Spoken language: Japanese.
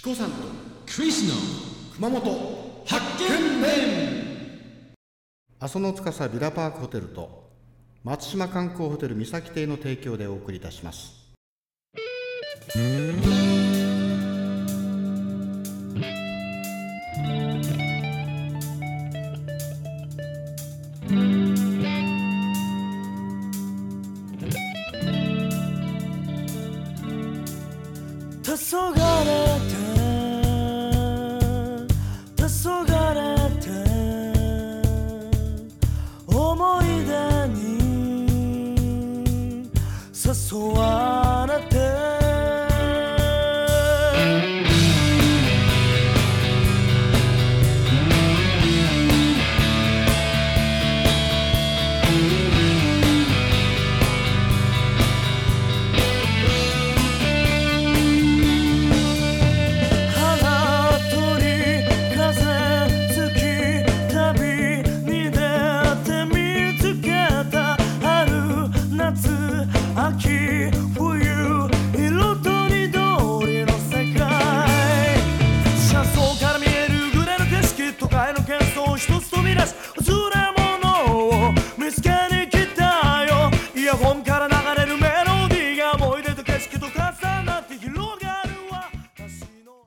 チコさんとクリスの熊本発見面阿蘇の司ビラパークホテルと松島観光ホテル三崎邸の提供でお送りいたします。黄昏 pessoal.